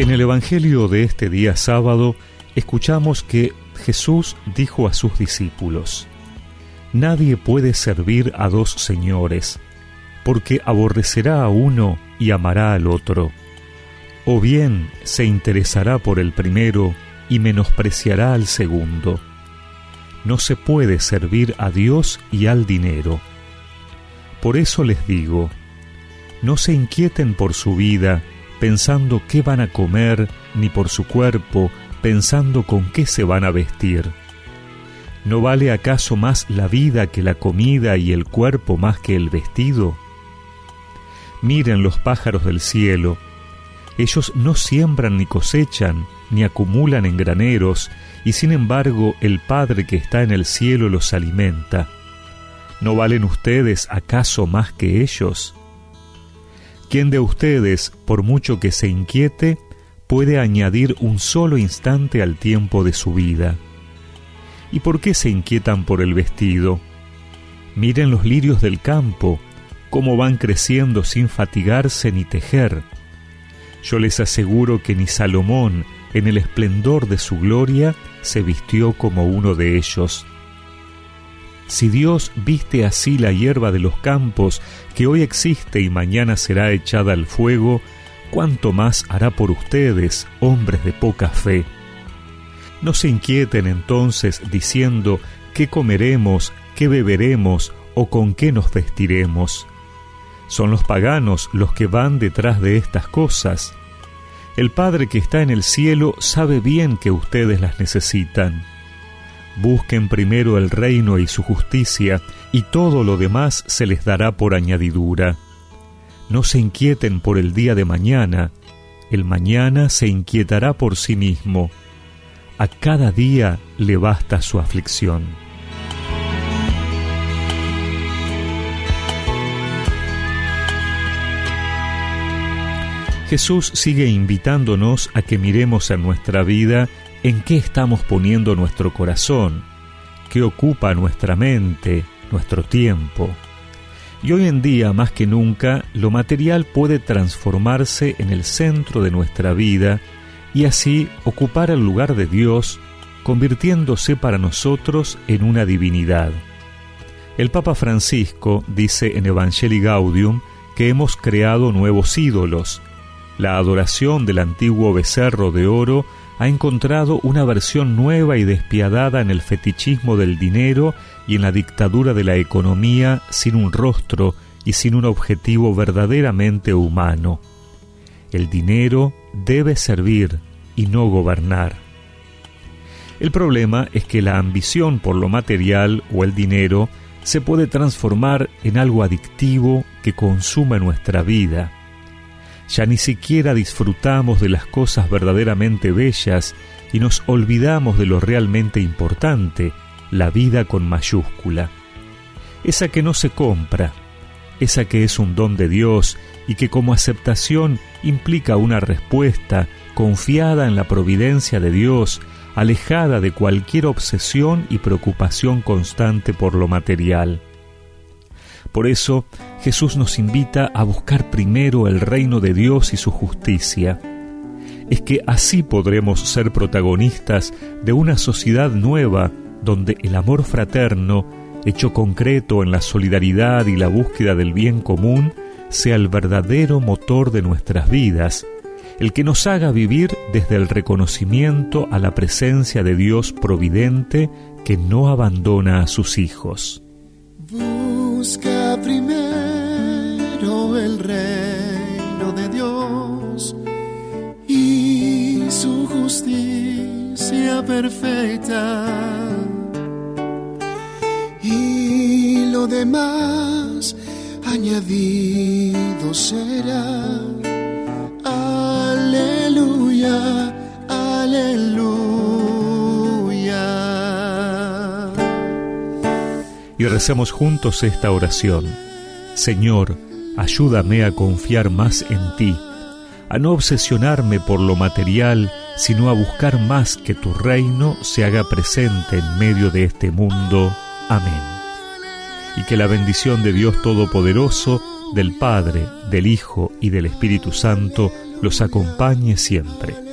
En el Evangelio de este día sábado escuchamos que Jesús dijo a sus discípulos, Nadie puede servir a dos señores, porque aborrecerá a uno y amará al otro, o bien se interesará por el primero y menospreciará al segundo. No se puede servir a Dios y al dinero. Por eso les digo, no se inquieten por su vida, pensando qué van a comer, ni por su cuerpo, pensando con qué se van a vestir. ¿No vale acaso más la vida que la comida y el cuerpo más que el vestido? Miren los pájaros del cielo, ellos no siembran ni cosechan, ni acumulan en graneros, y sin embargo el Padre que está en el cielo los alimenta. ¿No valen ustedes acaso más que ellos? ¿Quién de ustedes, por mucho que se inquiete, puede añadir un solo instante al tiempo de su vida? ¿Y por qué se inquietan por el vestido? Miren los lirios del campo, cómo van creciendo sin fatigarse ni tejer. Yo les aseguro que ni Salomón, en el esplendor de su gloria, se vistió como uno de ellos. Si Dios viste así la hierba de los campos, que hoy existe y mañana será echada al fuego, cuánto más hará por ustedes, hombres de poca fe. No se inquieten entonces diciendo qué comeremos, qué beberemos o con qué nos vestiremos. Son los paganos los que van detrás de estas cosas. El Padre que está en el cielo sabe bien que ustedes las necesitan. Busquen primero el reino y su justicia, y todo lo demás se les dará por añadidura. No se inquieten por el día de mañana, el mañana se inquietará por sí mismo. A cada día le basta su aflicción. Jesús sigue invitándonos a que miremos en nuestra vida en qué estamos poniendo nuestro corazón, qué ocupa nuestra mente, nuestro tiempo. Y hoy en día, más que nunca, lo material puede transformarse en el centro de nuestra vida y así ocupar el lugar de Dios, convirtiéndose para nosotros en una divinidad. El Papa Francisco dice en Evangelii Gaudium que hemos creado nuevos ídolos. La adoración del antiguo becerro de oro ha encontrado una versión nueva y despiadada en el fetichismo del dinero y en la dictadura de la economía sin un rostro y sin un objetivo verdaderamente humano. El dinero debe servir y no gobernar. El problema es que la ambición por lo material o el dinero se puede transformar en algo adictivo que consuma nuestra vida ya ni siquiera disfrutamos de las cosas verdaderamente bellas y nos olvidamos de lo realmente importante, la vida con mayúscula. Esa que no se compra, esa que es un don de Dios y que como aceptación implica una respuesta confiada en la providencia de Dios, alejada de cualquier obsesión y preocupación constante por lo material. Por eso Jesús nos invita a buscar primero el reino de Dios y su justicia. Es que así podremos ser protagonistas de una sociedad nueva donde el amor fraterno, hecho concreto en la solidaridad y la búsqueda del bien común, sea el verdadero motor de nuestras vidas, el que nos haga vivir desde el reconocimiento a la presencia de Dios providente que no abandona a sus hijos. Busca de Dios y su justicia perfecta. Y lo demás añadido será. Aleluya, aleluya. y recemos juntos esta oración. Señor, ayúdame a confiar más en ti, a no obsesionarme por lo material, sino a buscar más que tu reino se haga presente en medio de este mundo. Amén. Y que la bendición de Dios Todopoderoso, del Padre, del Hijo y del Espíritu Santo, los acompañe siempre.